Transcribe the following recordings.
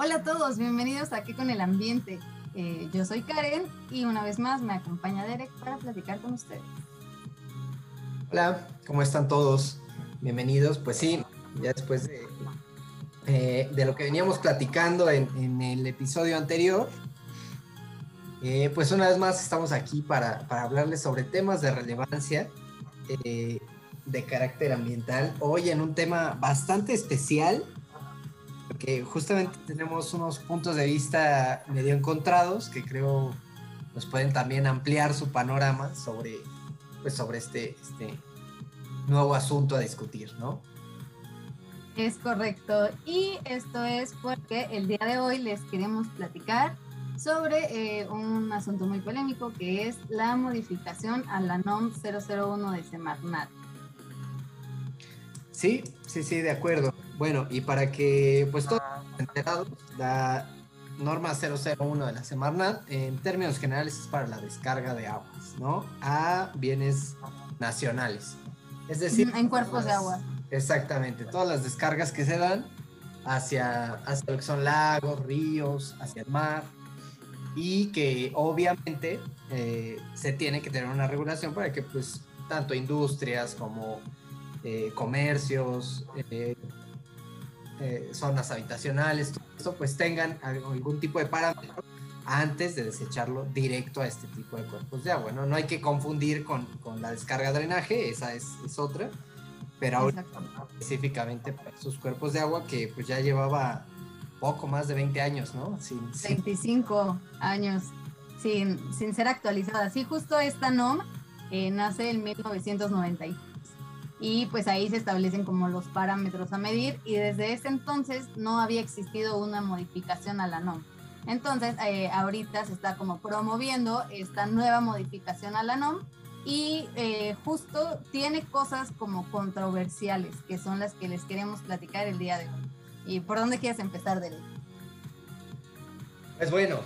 Hola a todos, bienvenidos aquí con el ambiente. Eh, yo soy Karen y una vez más me acompaña Derek para platicar con ustedes. Hola, ¿cómo están todos? Bienvenidos. Pues sí, ya después de, eh, lo que veníamos platicando en, el episodio anterior, eh, pues una vez más estamos aquí para hablarles sobre temas de relevancia de carácter ambiental. Hoy en un tema bastante especial porque justamente tenemos unos puntos de vista medio encontrados que creo nos pueden también ampliar su panorama sobre, pues sobre este, este nuevo asunto a discutir, ¿no? Es correcto. Y esto es porque el día de hoy les queremos platicar sobre eh, un asunto muy polémico que es la modificación a la NOM 001 de Semarnat. Sí, sí, sí, de acuerdo. Bueno, y para que pues todos enterados, la norma 001 de la Semarnat en términos generales es para la descarga de aguas, ¿no? A bienes nacionales. Es decir, en cuerpos de agua. Exactamente, todas las descargas que se dan hacia, hacia lo que son lagos, ríos, hacia el mar, y que obviamente eh, se tiene que tener una regulación para que pues tanto industrias como eh, comercios, eh, eh, zonas habitacionales, todo esto, pues tengan algún tipo de parámetro antes de desecharlo directo a este tipo de cuerpos de agua. No, no hay que confundir con, con la descarga drenaje, esa es, es otra, pero ahora específicamente para esos cuerpos de agua que pues ya llevaba poco más de 20 años, ¿no? Sin, 25 años sin, sin ser actualizada. Sí, justo esta NOM eh, nace en 1993 y pues ahí se establecen como los parámetros a medir y desde ese entonces no había existido una modificación a la NOM. Entonces eh, ahorita se está como promoviendo esta nueva modificación a la NOM y eh, justo tiene cosas como controversiales que son las que les queremos platicar el día de hoy. ¿Y por dónde quieres empezar, Derek? Pues bueno,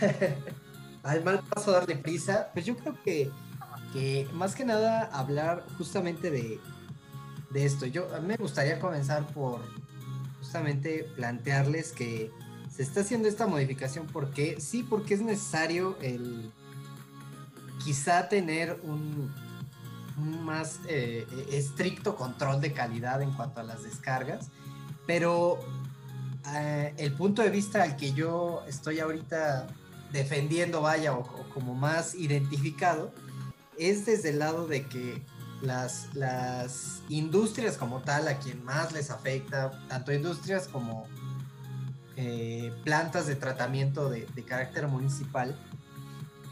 al mal paso darle prisa, pues yo creo que más que nada hablar justamente de, esto. Yo me gustaría comenzar por justamente plantearles que se está haciendo esta modificación porque sí, porque es necesario el quizá tener un, más eh, estricto control de calidad en cuanto a las descargas, pero eh, el punto de vista al que yo estoy ahorita defendiendo, vaya, o como más identificado, es desde el lado de que las, las industrias como tal, a quien más les afecta, tanto industrias como eh, plantas de tratamiento de, carácter municipal,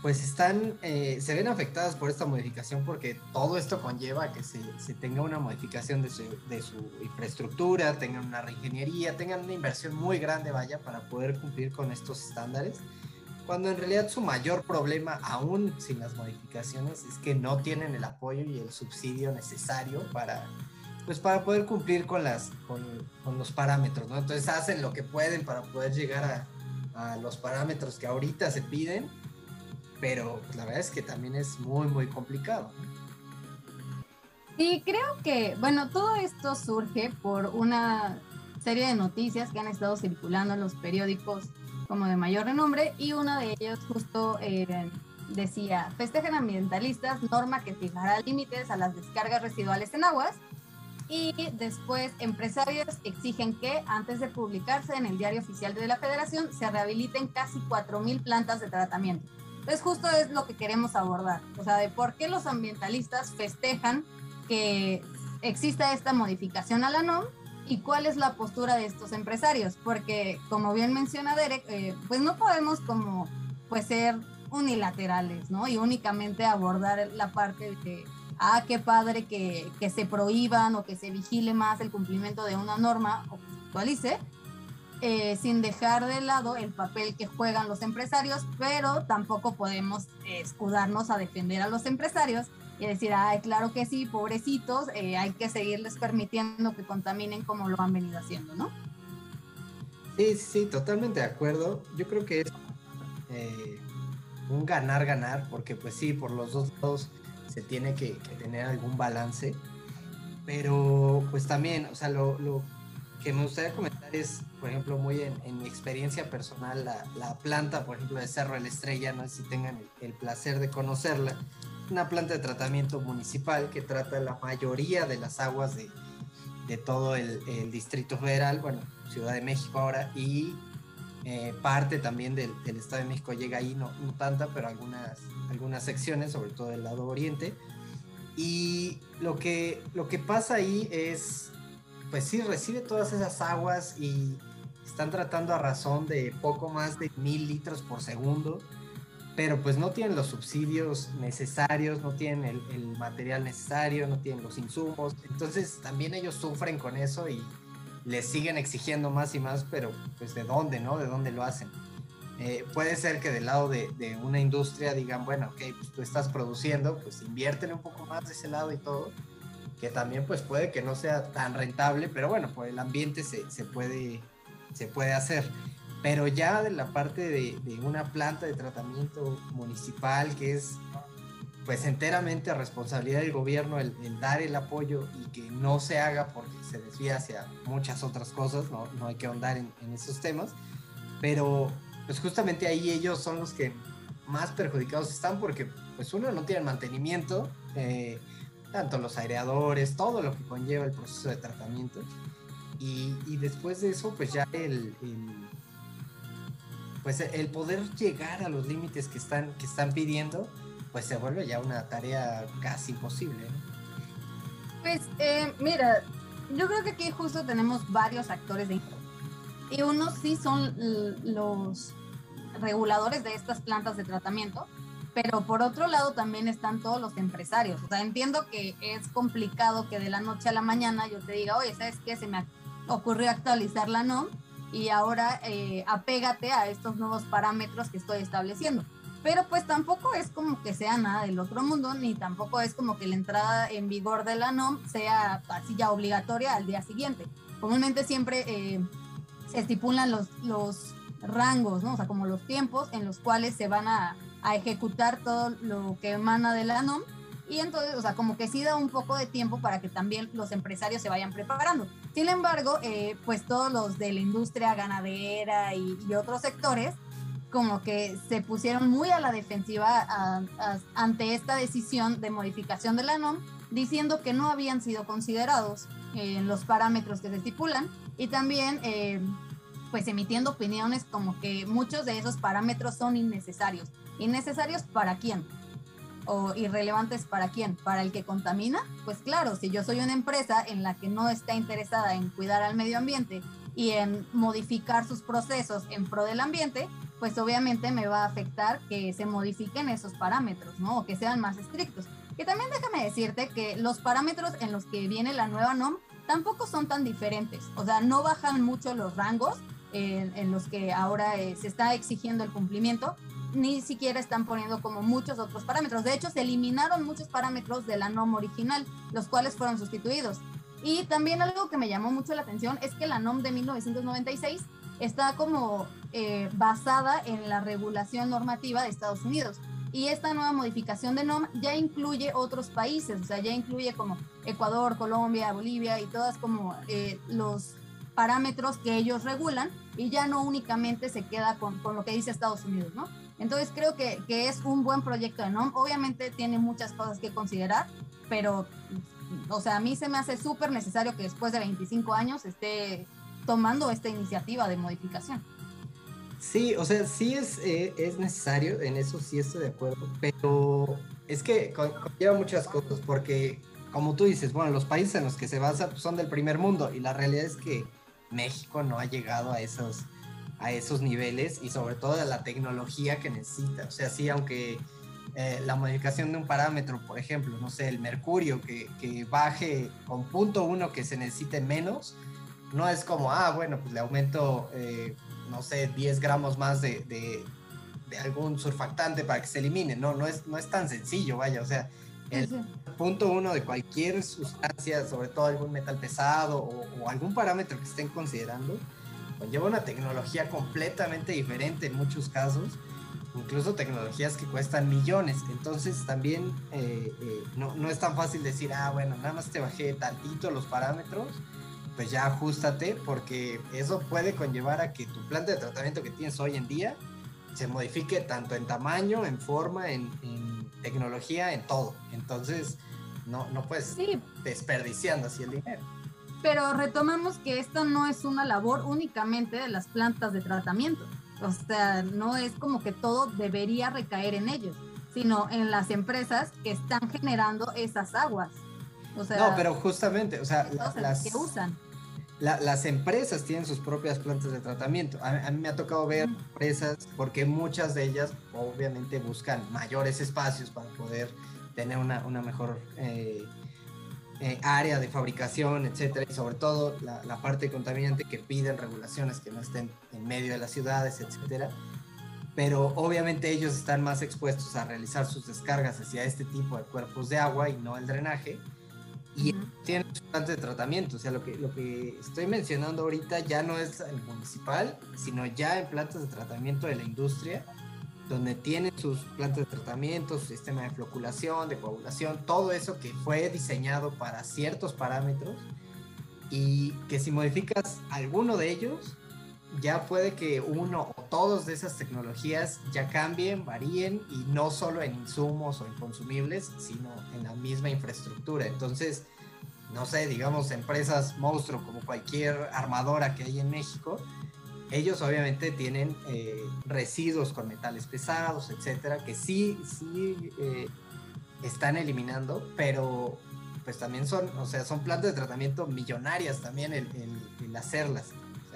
pues están, eh, se ven afectadas por esta modificación porque todo esto conlleva que se, se tenga una modificación de su, de su, infraestructura, tengan una reingeniería, tengan una inversión muy grande, vaya, para poder cumplir con estos estándares cuando en realidad su mayor problema, aún sin las modificaciones, es que no tienen el apoyo y el subsidio necesario para, pues para poder cumplir con, las, con, los parámetros, ¿no? Entonces hacen lo que pueden para poder llegar a, los parámetros que ahorita se piden, pero pues, la verdad es que también es muy, muy complicado. Sí, creo que, bueno, todo esto surge por una serie de noticias que han estado circulando en los periódicos como de mayor renombre y uno de ellos justo eh, decía, festejan ambientalistas, norma que fijará límites a las descargas residuales en aguas y después empresarios exigen que antes de publicarse en el diario oficial de la federación se rehabiliten casi 4.000 plantas de tratamiento. Entonces justo es lo que queremos abordar, o sea, de por qué los ambientalistas festejan que exista esta modificación a la NOM y cuál es la postura de estos empresarios, porque como bien menciona Derek, eh, pues no podemos como pues ser unilaterales, ¿no? Y únicamente abordar la parte de que, ah, qué padre que, que se prohíban o que se vigile más el cumplimiento de una norma o que se actualice, eh, sin dejar de lado el papel que juegan los empresarios, pero tampoco podemos escudarnos a defender a los empresarios y decir, ay, claro que sí, pobrecitos, eh, hay que seguirles permitiendo que contaminen como lo han venido haciendo, ¿no? Sí, sí, totalmente de acuerdo. Yo creo que es eh, un ganar-ganar, porque pues sí, por los dos lados se tiene que, tener algún balance, pero pues también, o sea, lo, lo, que me gustaría comentar es, por ejemplo, muy en, mi experiencia personal, la, planta, por ejemplo, de Cerro de la Estrella, no sé si tengan el, placer de conocerla, una planta de tratamiento municipal que trata la mayoría de las aguas de, de todo el, el, Distrito Federal, bueno, Ciudad de México ahora, y eh, parte también del, del, Estado de México llega ahí, no, no, tanta, pero algunas, algunas secciones, sobre todo del lado oriente. Y lo que, lo que pasa ahí es, pues sí, recibe todas esas aguas y están tratando a razón de poco más de mil litros por segundo, pero pues no tienen los subsidios necesarios, no tienen el, material necesario, no tienen los insumos, entonces también ellos sufren con eso y le siguen exigiendo más y más, pero pues de dónde, ¿no? De dónde lo hacen. Eh, puede ser que del lado de, una industria digan, bueno, ok, pues tú estás produciendo, pues inviértele un poco más de ese lado y todo, que también pues puede que no sea tan rentable, pero bueno, por el ambiente se puede, se puede hacer. Pero ya de la parte de, una planta de tratamiento municipal que es pues enteramente responsabilidad del gobierno el, dar el apoyo y que no se haga porque se desvía hacia muchas otras cosas, no, no hay que ahondar en, esos temas, pero pues justamente ahí ellos son los que más perjudicados están porque pues uno no tiene mantenimiento, eh, tanto los aireadores, todo lo que conlleva el proceso de tratamiento y, después de eso pues ya el, pues el poder llegar a los límites que están, que están pidiendo, pues se vuelve ya una tarea casi imposible. Pues eh, mira, yo creo que aquí justo tenemos varios actores de y unos sí son los reguladores de estas plantas de tratamiento, pero por otro lado también están todos los empresarios. O sea, entiendo que es complicado que de la noche a la mañana yo te diga, oye, ¿sabes qué? Se me ocurrió actualizar la NOM y ahora eh, apégate a estos nuevos parámetros que estoy estableciendo pero pues tampoco es como que sea nada del otro mundo, ni tampoco es como que la entrada en vigor de la NOM sea así ya obligatoria al día siguiente. Comúnmente siempre eh, se estipulan los, los rangos, ¿no? O sea, como los tiempos en los cuales se van a, a ejecutar todo lo que emana de la NOM. Y entonces, o sea, como que sí da un poco de tiempo para que también los empresarios se vayan preparando. Sin embargo, eh, pues todos los de la industria ganadera y, y otros sectores, como que se pusieron muy a la defensiva ante esta decisión de modificación de la NOM, diciendo que no habían sido considerados en los parámetros que se estipulan y también eh, pues emitiendo opiniones como que muchos de esos parámetros son innecesarios. ¿Innecesarios para quién? ¿O irrelevantes para quién? ¿Para el que contamina? Pues claro, si yo soy una empresa en la que no está interesada en cuidar al medio ambiente y en modificar sus procesos en pro del ambiente, pues obviamente me va a afectar que se modifiquen esos parámetros, ¿no? O que sean más estrictos. Que también déjame decirte que los parámetros en los que viene la nueva NOM tampoco son tan diferentes, o sea, no bajan mucho los rangos en, los que ahora eh, se está exigiendo el cumplimiento, ni siquiera están poniendo como muchos otros parámetros. De hecho, se eliminaron muchos parámetros de la NOM original, los cuales fueron sustituidos. Y también algo que me llamó mucho la atención es que la NOM de 1996 está como eh, basada en la regulación normativa de Estados Unidos. Y esta nueva modificación de NOM ya incluye otros países, o sea, ya incluye como Ecuador, Colombia, Bolivia y todas como eh, los parámetros que ellos regulan y ya no únicamente se queda con, con lo que dice Estados Unidos, ¿no? Entonces creo que, que, es un buen proyecto NOM. Obviamente tiene muchas cosas que considerar, pero, o sea, a mí se me hace súper necesario que después de 25 años esté tomando esta iniciativa de modificación. Sí, o sea, sí es, eh, es necesario, en eso sí estoy de acuerdo, pero es que conlleva muchas cosas, porque como tú dices, bueno, los países en los que se basa pues, son del primer mundo y la realidad es que México no ha llegado a esos, a esos niveles y sobre todo a la tecnología que necesita. O sea, sí, aunque eh, la modificación de un parámetro, por ejemplo, no sé, el mercurio, que, que baje con punto uno que se necesite menos, no es como, ah, bueno, pues le aumento, eh, no sé, 10 gramos más de, de, algún surfactante para que se elimine. No, no es, no es tan sencillo, vaya. O sea, el punto uno de cualquier sustancia, sobre todo algún metal pesado o, algún parámetro que estén considerando, conlleva una tecnología completamente diferente en muchos casos, incluso tecnologías que cuestan millones. Entonces también eh, eh, no, no, es tan fácil decir, ah, bueno, nada más te bajé tantito los parámetros pues ya ajustate porque eso puede conllevar a que tu planta de tratamiento que tienes hoy en día se modifique tanto en tamaño, en forma, en, tecnología, en todo. Entonces, no, no puedes sí. desperdiciando así el dinero. Pero retomamos que esto no es una labor únicamente de las plantas de tratamiento. O sea, no es como que todo debería recaer en ellos, sino en las empresas que están generando esas aguas. O sea, no, pero justamente, o sea, las que usan las empresas tienen sus propias plantas de tratamiento. A, mí me ha tocado ver empresas porque muchas de ellas obviamente buscan mayores espacios para poder tener una, mejor eh, eh, área de fabricación, etcétera, y sobre todo la, la, parte contaminante que piden regulaciones que no estén en medio de las ciudades, etcétera. Pero obviamente ellos están más expuestos a realizar sus descargas hacia este tipo de cuerpos de agua y no el drenaje y tienen su planta de tratamiento. O sea, lo que, lo que estoy mencionando ahorita ya no es el municipal, sino ya en plantas de tratamiento de la industria, donde tienen sus plantas de tratamiento, su sistema de floculación, de coagulación, todo eso que fue diseñado para ciertos parámetros y que si modificas alguno de ellos, ya puede que uno o todos de esas tecnologías ya cambien, varíen y no solo en insumos o en consumibles, sino en la misma infraestructura. Entonces, no sé, digamos, empresas monstruo como cualquier armadora que hay en México, ellos obviamente tienen eh, residuos con metales pesados, etcétera, que sí, sí eh, están eliminando, pero pues también son, o sea, son plantas de tratamiento millonarias también el, hacerlas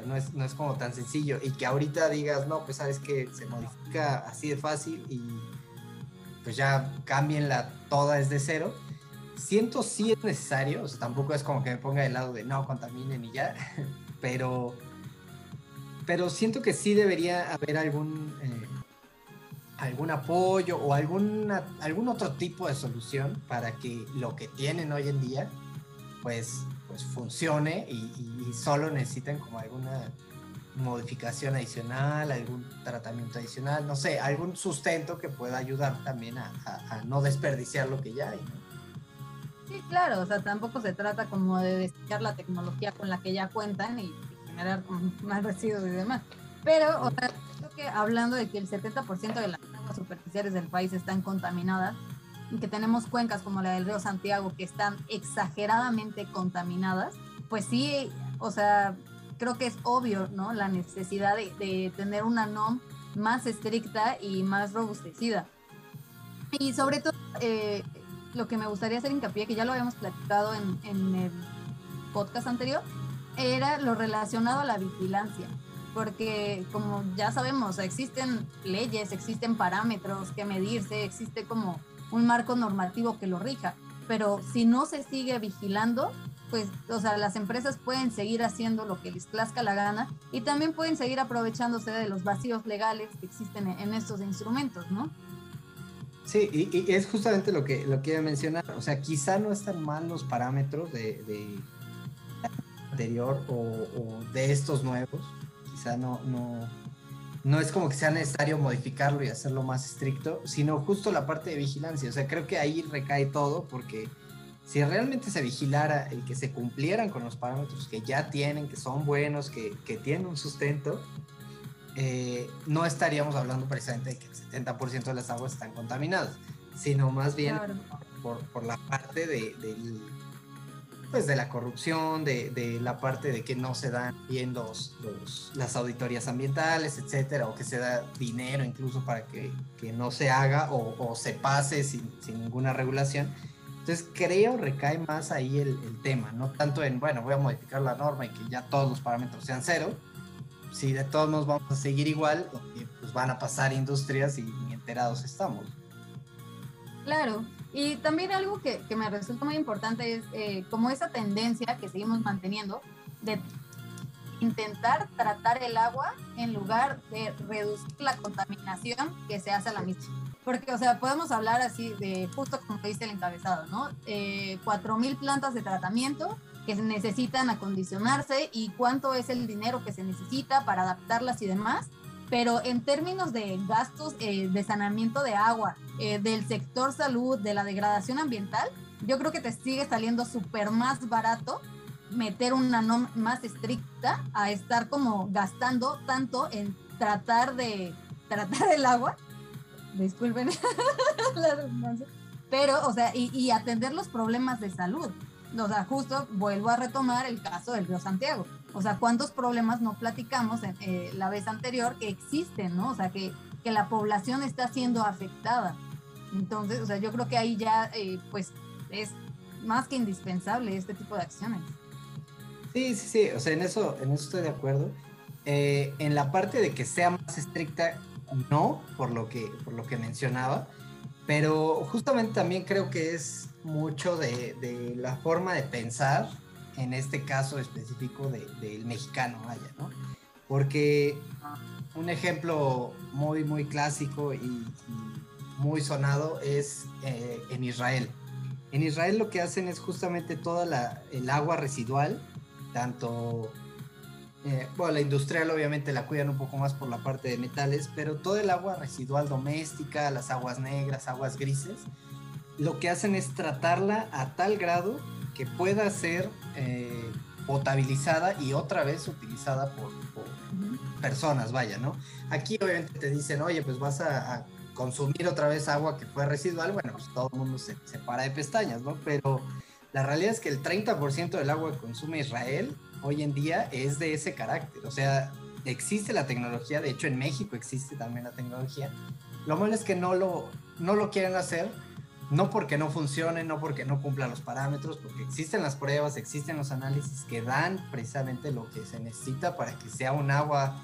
no es, no es como tan sencillo. Y que ahorita digas, no, pues sabes que se modifica así de fácil y pues ya cámbienla toda desde cero. Siento sí es necesario, tampoco es como que me ponga del lado de no contaminen y ya, pero, pero siento que sí debería haber algún, eh, algún apoyo o alguna, algún otro tipo de solución para que lo que tienen hoy en día, pues pues funcione y, solo necesiten como alguna modificación adicional, algún tratamiento adicional, no sé, algún sustento que pueda ayudar también a, no desperdiciar lo que ya hay. Sí, claro, o sea, tampoco se trata como de desechar la tecnología con la que ya cuentan y, generar más residuos y demás. Pero, o sea, creo que hablando de que el 70% de las aguas superficiales del país están contaminadas, que tenemos cuencas como la del río Santiago que están exageradamente contaminadas, pues sí, o sea, creo que es obvio, ¿no? La necesidad de, tener una NOM más estricta y más robustecida. Y sobre todo, eh, lo que me gustaría hacer hincapié, que ya lo habíamos platicado en, en el podcast anterior, era lo relacionado a la vigilancia porque como ya sabemos, existen leyes, existen parámetros que medirse, existe como un marco normativo que lo rija. Pero si no se sigue vigilando, pues, o sea, las empresas pueden seguir haciendo lo que les plazca la gana y también pueden seguir aprovechándose de los vacíos legales que existen en, estos instrumentos, ¿no? Sí, y, es justamente lo que, lo que mencionar. O sea, quizá no están mal los parámetros de anterior o, o, de estos nuevos. Quizá no, no, no es como que sea necesario modificarlo y hacerlo más estricto, sino justo la parte de vigilancia. O sea, creo que ahí recae todo porque si realmente se vigilara el que se cumplieran con los parámetros que ya tienen, que son buenos, que, tienen un sustento, eh, no estaríamos hablando precisamente de que el 70% de las aguas están contaminadas, sino más bien por, la parte de, del pues de la corrupción, de, de, la parte de que no se dan bien los, las auditorías ambientales, etcétera, o que se da dinero incluso para que, que no se haga o, o se pase sin, sin, ninguna regulación. Entonces creo recae más ahí el, el, tema, no tanto en, bueno, voy a modificar la norma y que ya todos los parámetros sean cero. Si de todos nos vamos a seguir igual, pues van a pasar industrias y ni enterados estamos. Claro, y también algo que, que me resulta muy importante es eh, como esa tendencia que seguimos manteniendo de intentar tratar el agua en lugar de reducir la contaminación que se hace a la misma. Porque, o sea, podemos hablar así de, justo como dice el encabezado, ¿no? Eh, 4.000 plantas de tratamiento que necesitan acondicionarse y cuánto es el dinero que se necesita para adaptarlas y demás pero en términos de gastos eh, de saneamiento de agua, eh, del sector salud, de la degradación ambiental, yo creo que te sigue saliendo súper más barato meter una norma más estricta a estar como gastando tanto en tratar de tratar el agua. Disculpen la redundancia. Pero, o sea, y, y, atender los problemas de salud. O sea, justo vuelvo a retomar el caso del río Santiago. O sea, ¿cuántos problemas no platicamos en, eh, la vez anterior que existen, ¿no? O sea, que, que la población está siendo afectada. Entonces, o sea, yo creo que ahí ya, eh, pues, es más que indispensable este tipo de acciones. Sí, sí, sí, o sea, en eso, en eso estoy de acuerdo. Eh, en la parte de que sea más estricta, no, por lo que, por lo que mencionaba, pero justamente también creo que es mucho de, de la forma de pensar, en este caso específico del de, mexicano, vaya, ¿no? Porque un ejemplo muy, muy clásico y, y muy sonado es eh, en Israel. En Israel lo que hacen es justamente toda la, el agua residual, tanto, eh, bueno, la industrial obviamente la cuidan un poco más por la parte de metales, pero todo el agua residual doméstica, las aguas negras, aguas grises, lo que hacen es tratarla a tal grado que pueda ser eh, potabilizada y otra vez utilizada por, por personas, vaya, ¿no? Aquí obviamente te dicen, oye, pues vas a, a consumir otra vez agua que fue residual, bueno, pues todo el mundo se, se para de pestañas, ¿no? Pero la realidad es que el 30% del agua que consume Israel hoy en día es de ese carácter. O sea, existe la tecnología, de hecho en México existe también la tecnología. Lo malo es que no lo, no lo quieren hacer, no porque no funcione, no porque no cumpla los parámetros, porque existen las pruebas, existen los análisis que dan precisamente lo que se necesita para que sea un agua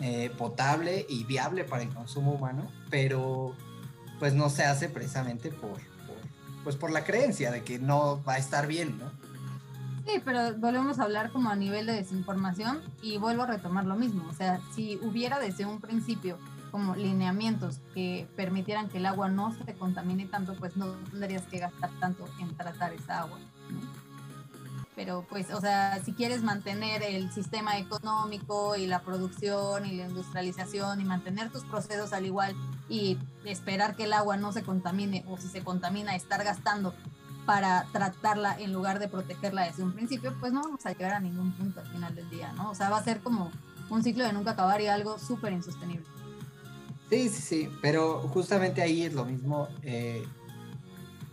eh, potable y viable para el consumo humano, pero pues no se hace precisamente por, por, pues por la creencia de que no va a estar bien, ¿no? Sí, pero volvemos a hablar como a nivel de desinformación y vuelvo a retomar lo mismo. O sea, si hubiera desde un principio como lineamientos que permitieran que el agua no se contamine tanto, pues no tendrías que gastar tanto en tratar esa agua. ¿no? pero pues, o sea, si quieres mantener el sistema económico y la producción y la industrialización y mantener tus procesos al igual y esperar que el agua no se contamine o si se contamina, estar gastando para tratarla en lugar de protegerla desde un principio, pues no vamos a llegar a ningún punto al final del día, ¿no? O sea, va a ser como un ciclo de nunca acabar y algo súper insostenible. Sí, sí, sí, pero justamente ahí es lo mismo. Eh,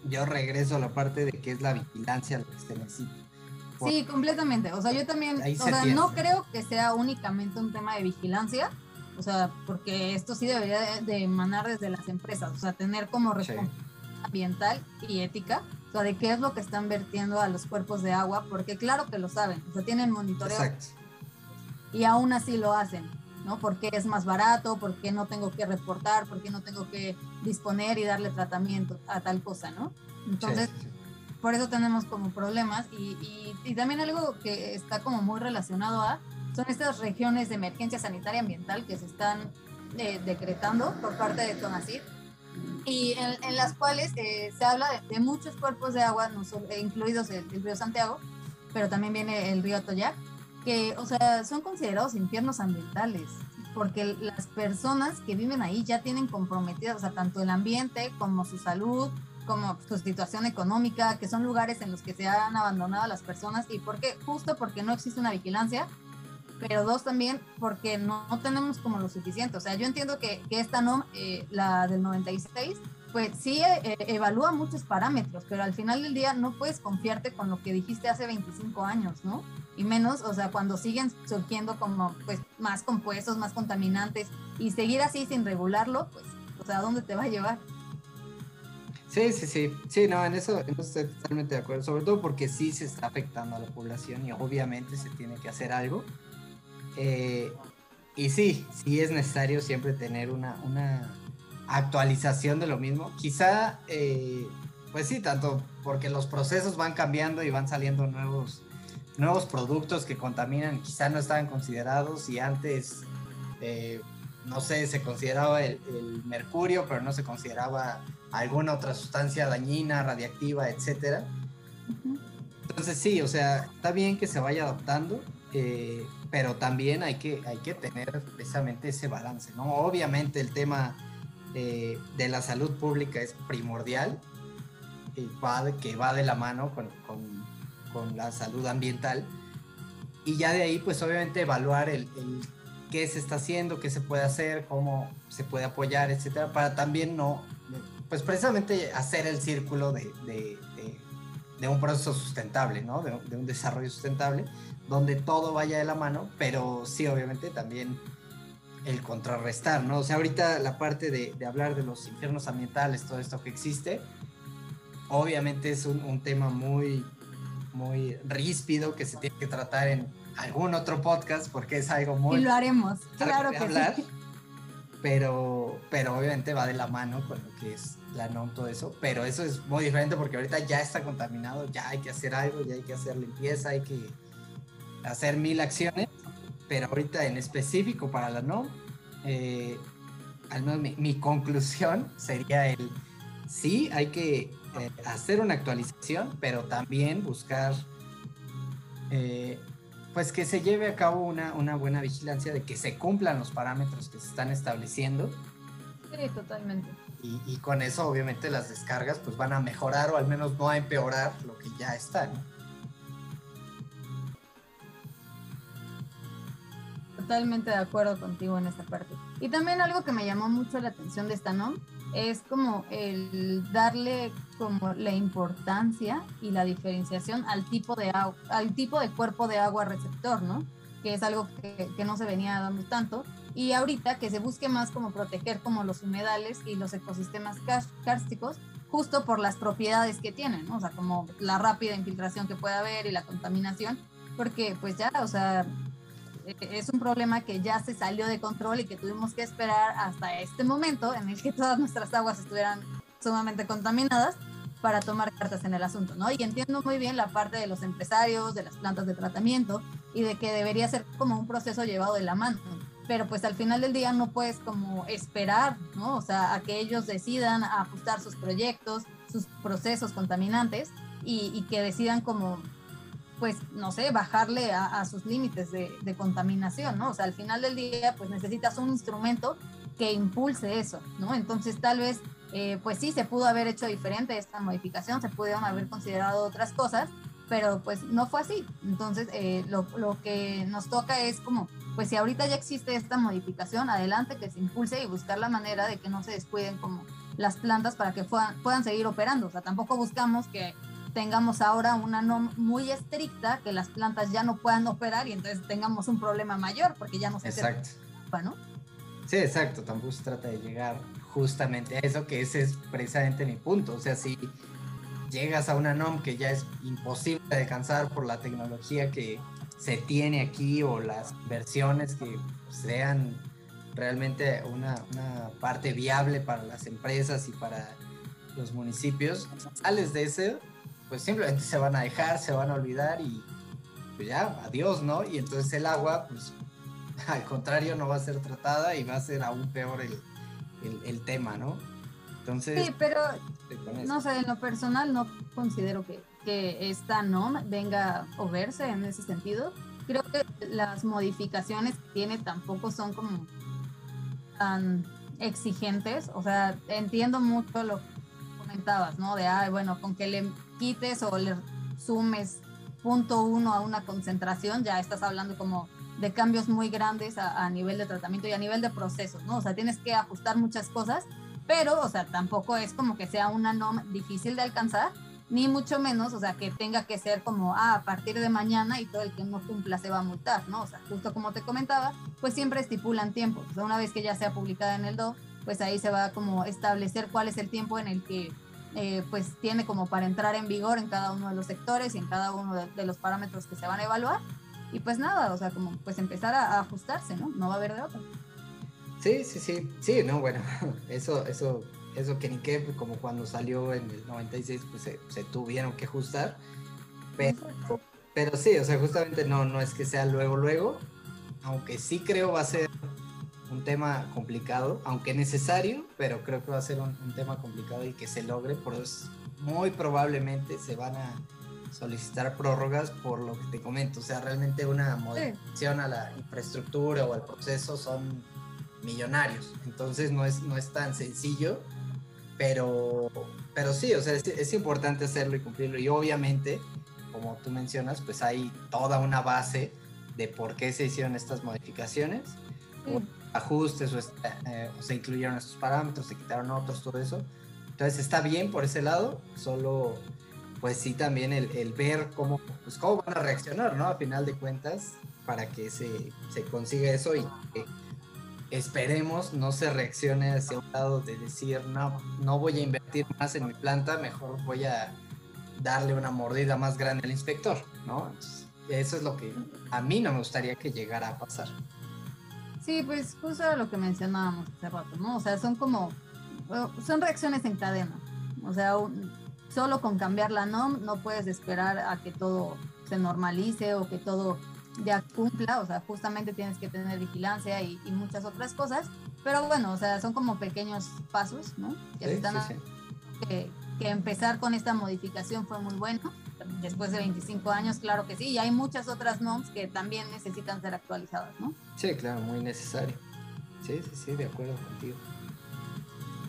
yo regreso a la parte de que es la vigilancia lo que se necesita Sí, completamente. O sea, yo también, o sea, no creo que sea únicamente un tema de vigilancia, o sea, porque esto sí debería de, emanar desde las empresas, o sea, tener como responsabilidad sí. ambiental y ética, o sea, de qué es lo que están vertiendo a los cuerpos de agua, porque claro que lo saben, o sea, tienen monitoreo Exacto. y aún así lo hacen. ¿No? Porque es más barato, porque no tengo que reportar, porque no tengo que disponer y darle tratamiento a tal cosa, ¿no? Entonces, sí, sí por eso tenemos como problemas y, y, y, también algo que está como muy relacionado a son estas regiones de emergencia sanitaria ambiental que se están eh, decretando por parte de Tonacid y en, en las cuales eh, se habla de, de, muchos cuerpos de agua, no solo, eh, incluidos el, el, río Santiago, pero también viene el río Atoyac, que, o sea, son considerados infiernos ambientales, porque las personas que viven ahí ya tienen comprometidas, o sea, tanto el ambiente como su salud, como su situación económica, que son lugares en los que se han abandonado las personas y porque justo porque no existe una vigilancia, pero dos también porque no, no tenemos como lo suficiente. O sea, yo entiendo que, que esta no, eh, la del 96, pues sí eh, evalúa muchos parámetros, pero al final del día no puedes confiarte con lo que dijiste hace 25 años, ¿no? Y menos, o sea, cuando siguen surgiendo como pues más compuestos, más contaminantes y seguir así sin regularlo, pues, o sea, ¿a dónde te va a llevar? Sí, sí, sí. Sí, no, en eso, en eso estoy totalmente de acuerdo. Sobre todo porque sí se está afectando a la población y obviamente se tiene que hacer algo. Eh, y sí, sí es necesario siempre tener una, una actualización de lo mismo. Quizá, eh, pues sí, tanto porque los procesos van cambiando y van saliendo nuevos, nuevos productos que contaminan, quizá no estaban considerados y antes, eh, no sé, se consideraba el, el mercurio, pero no se consideraba alguna otra sustancia dañina, radiactiva, etcétera. Entonces sí, o sea, está bien que se vaya adaptando, eh, pero también hay que, hay que tener precisamente ese balance, ¿no? Obviamente el tema eh, de la salud pública es primordial, va de, que va de la mano con, con, con la salud ambiental. Y ya de ahí, pues obviamente evaluar el, el, qué se está haciendo, qué se puede hacer, cómo se puede apoyar, etcétera, para también no, pues precisamente hacer el círculo de, de, de, un proceso sustentable, ¿no? De, un desarrollo sustentable, donde todo vaya de la mano, pero sí, obviamente también el contrarrestar, ¿no? O sea, ahorita la parte de, hablar de los infiernos ambientales, todo esto que existe, obviamente es un, un tema muy, muy ríspido que se tiene que tratar en algún otro podcast porque es algo muy... Y lo haremos, claro que sí. Pero, pero obviamente va de la mano con lo que es la NOM, todo eso. Pero eso es muy diferente porque ahorita ya está contaminado, ya hay que hacer algo, ya hay que hacer limpieza, hay que hacer mil acciones. Pero ahorita en específico para la NOM, eh, al menos mi, mi, conclusión sería el sí, hay que eh, hacer una actualización, pero también buscar eh, pues que se lleve a cabo una, una buena vigilancia de que se cumplan los parámetros que se están estableciendo. Sí, totalmente. Y, y, con eso obviamente las descargas pues van a mejorar o al menos no a empeorar lo que ya está. ¿no? Totalmente de acuerdo contigo en esta parte. Y también algo que me llamó mucho la atención de esta NOM es como el darle como la importancia y la diferenciación al tipo de al tipo de cuerpo de agua receptor, ¿no? Que es algo que, que, no se venía dando tanto. Y ahorita que se busque más como proteger como los humedales y los ecosistemas kársticos, justo por las propiedades que tienen, ¿no? O sea, como la rápida infiltración que puede haber y la contaminación, porque pues ya, o sea, es un problema que ya se salió de control y que tuvimos que esperar hasta este momento en el que todas nuestras aguas estuvieran sumamente contaminadas para tomar cartas en el asunto, ¿no? Y entiendo muy bien la parte de los empresarios, de las plantas de tratamiento y de que debería ser como un proceso llevado de la mano, pero pues al final del día no puedes como esperar, ¿no? O sea, a que ellos decidan ajustar sus proyectos, sus procesos contaminantes y, y que decidan como pues, no sé, bajarle a, sus límites de, contaminación, ¿no? O sea, al final del día, pues necesitas un instrumento que impulse eso, ¿no? Entonces, tal vez, eh, pues sí, se pudo haber hecho diferente esta modificación, se pudieron haber considerado otras cosas, pero pues no fue así. Entonces, eh, lo, lo, que nos toca es como, pues si ahorita ya existe esta modificación, adelante, que se impulse y buscar la manera de que no se descuiden como las plantas para que puedan, puedan seguir operando. O sea, tampoco buscamos que tengamos ahora una norma muy estricta que las plantas ya no puedan operar y entonces tengamos un problema mayor porque ya no se Exacto. ¿no? Sí, exacto, tampoco se trata de llegar justamente a eso, que ese es precisamente mi punto. O sea, si llegas a una NOM que ya es imposible de alcanzar por la tecnología que se tiene aquí o las versiones que sean realmente una, una parte viable para las empresas y para los municipios, sales de ese pues simplemente se van a dejar, se van a olvidar y pues ya, adiós, ¿no? Y entonces el agua, pues al contrario, no va a ser tratada y va a ser aún peor el, el, tema, ¿no? Entonces... Sí, pero no sé, en lo personal no considero que, que esta no venga o verse en ese sentido. Creo que las modificaciones que tiene tampoco son como tan exigentes, o sea, entiendo mucho lo que comentabas, ¿no? De, ay, bueno, con que le quites o le sumes punto uno a una concentración, ya estás hablando como de cambios muy grandes a, nivel de tratamiento y a nivel de procesos, ¿no? O sea, tienes que ajustar muchas cosas, pero, o sea, tampoco es como que sea una norma difícil de alcanzar, ni mucho menos, o sea, que tenga que ser como, ah, a partir de mañana y todo el que no cumpla se va a multar, ¿no? O sea, justo como te comentaba, pues siempre estipulan tiempos. O sea, una vez que ya sea publicada en el DO, pues ahí se va a como establecer cuál es el tiempo en el que eh, pues tiene como para entrar en vigor en cada uno de los sectores y en cada uno de, los parámetros que se van a evaluar. Y pues nada, o sea, como pues empezar a, ajustarse, ¿no? No va a haber de otra. Sí, sí, sí, sí, no, bueno, eso, eso, eso que ni qué, como cuando salió en el 96, pues se, se tuvieron que ajustar. Pero, pero sí, o sea, justamente no, no es que sea luego, luego, aunque sí creo va a ser un tema complicado, aunque necesario, pero creo que va a ser un, tema complicado y que se logre, por eso muy probablemente se van a solicitar prórrogas por lo que te comento, o sea, realmente una modificación a la infraestructura o al proceso son millonarios, entonces no es, no es tan sencillo, pero, pero sí, o sea, es, es importante hacerlo y cumplirlo. Y obviamente como tú mencionas, pues hay toda una base de por qué se hicieron estas modificaciones, ajustes eh, o, se incluyeron estos parámetros, se quitaron otros, todo eso. Entonces está bien por ese lado, solo pues sí también el, ver cómo, pues cómo van a reaccionar, ¿no? A final de cuentas, para que se, se consiga eso y esperemos no se reaccione hacia un lado de decir, no, no voy a invertir más en mi planta, mejor voy a darle una mordida más grande al inspector, ¿no? eso es lo que a mí no me gustaría que llegara a pasar. Sí, pues justo lo que mencionábamos hace rato, ¿no? O sea, son como, son reacciones en cadena. O sea, solo con cambiar la NOM no puedes esperar a que todo se normalice o que todo ya cumpla, o sea, justamente tienes que tener vigilancia y, muchas otras cosas, pero bueno, o sea, son como pequeños pasos, ¿no? Que, están Que, empezar con esta modificación fue muy bueno, después de 25 años, claro que sí, y hay muchas otras NOMs que también necesitan ser actualizadas, ¿no? Sí, claro, muy necesario. Sí, sí, sí, de acuerdo contigo.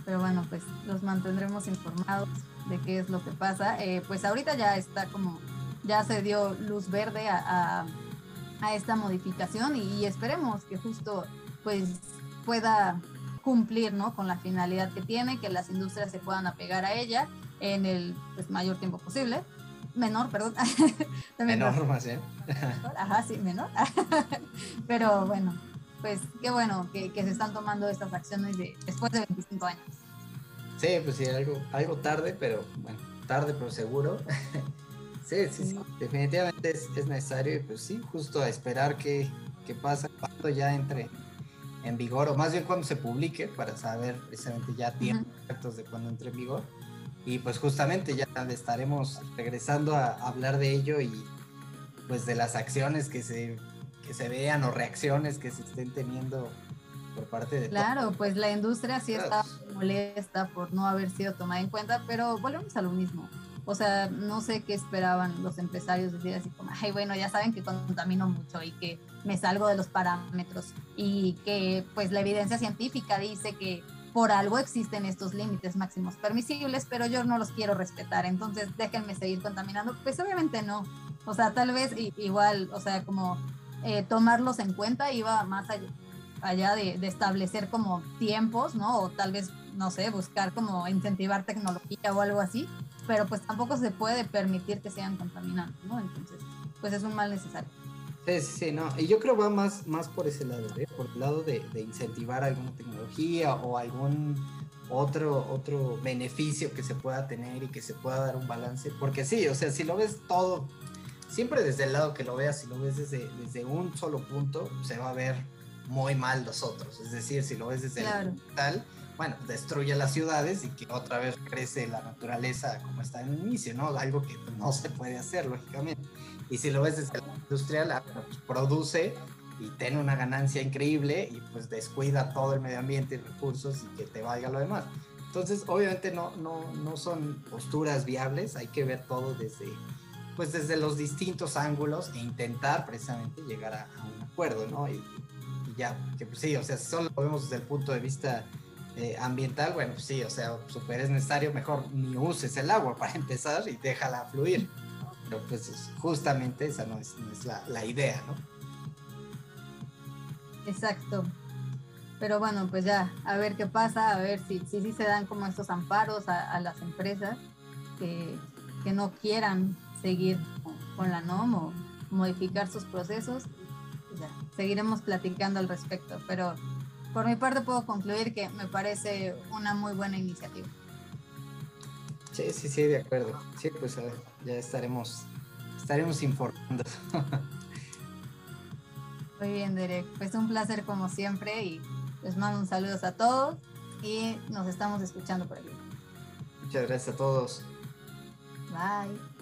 Pero bueno, pues los mantendremos informados de qué es lo que pasa. Eh, pues ahorita ya está como, ya se dio luz verde a a esta modificación y, esperemos que justo pues pueda cumplir ¿no? con la finalidad que tiene, que las industrias se puedan apegar a ella en el pues, mayor tiempo posible. Menor, perdón. menor más, ¿eh? Ajá, sí, menor. Pero bueno, pues qué bueno que, que, se están tomando estas acciones de, después de 25 años. Sí, pues sí, algo, algo tarde, pero bueno, tarde pero seguro. Sí, sí, sí, definitivamente es, necesario y pues sí, justo a esperar que, pasa cuando ya entre en vigor, o más bien cuando se publique, para saber precisamente ya tiempos exactos de cuando entre en vigor. Y pues justamente ya estaremos regresando a hablar de ello y pues de las acciones que se, que se vean o reacciones que se estén teniendo por parte de... Claro, pues la industria sí está molesta por no haber sido tomada en cuenta, pero volvemos a lo mismo. O sea, no sé qué esperaban los empresarios decir así como, ay, bueno, ya saben que contamino mucho y que me salgo de los parámetros y que pues la evidencia científica dice que por algo existen estos límites máximos permisibles, pero yo no los quiero respetar, entonces déjenme seguir contaminando. Pues obviamente no. O sea, tal vez igual, o sea, como eh, tomarlos en cuenta iba más allá, de, de, establecer como tiempos, ¿no? O tal vez, no sé, buscar como incentivar tecnología o algo así, pero pues tampoco se puede permitir que sigan contaminando, ¿no? Entonces, pues es un mal necesario. Sí, sí, no. Y yo creo va más, más por ese lado, ¿eh? por el lado de, de, incentivar alguna tecnología o algún otro, otro beneficio que se pueda tener y que se pueda dar un balance. Porque sí, o sea, si lo ves todo, siempre desde el lado que lo veas, si lo ves desde, desde un solo punto, se va a ver muy mal los otros. Es decir, si lo ves desde el tal, bueno, destruye las ciudades y que otra vez crece la naturaleza como está en el inicio, ¿no? Algo que no se puede hacer, lógicamente. Y si lo ves desde la industrial, ah, pues, produce y tiene una ganancia increíble y pues descuida todo el medio ambiente y recursos y que te valga lo demás. Entonces, obviamente no, no, no son posturas viables, hay que ver todo desde, pues desde los distintos ángulos e intentar precisamente llegar a, un acuerdo, ¿no? Y, y ya, que pues sí, o sea, solo lo vemos desde el punto de vista eh, ambiental, bueno, pues sí, o sea, super es necesario, mejor ni uses el agua para empezar y déjala fluir. Pero pues justamente esa no es, la, idea, ¿no? Exacto. Pero bueno, pues ya, a ver qué pasa, a ver si si, se dan como estos amparos a, las empresas que, que, no quieran seguir con, la NOM o modificar sus procesos. Ya, seguiremos platicando al respecto, pero por mi parte puedo concluir que me parece una muy buena iniciativa. Sí, sí, sí, de acuerdo. Sí, pues ya estaremos, estaremos informando. Muy bien, Derek. Pues un placer como siempre y les mando un saludo a todos y nos estamos escuchando por aquí. Muchas gracias a todos. Bye.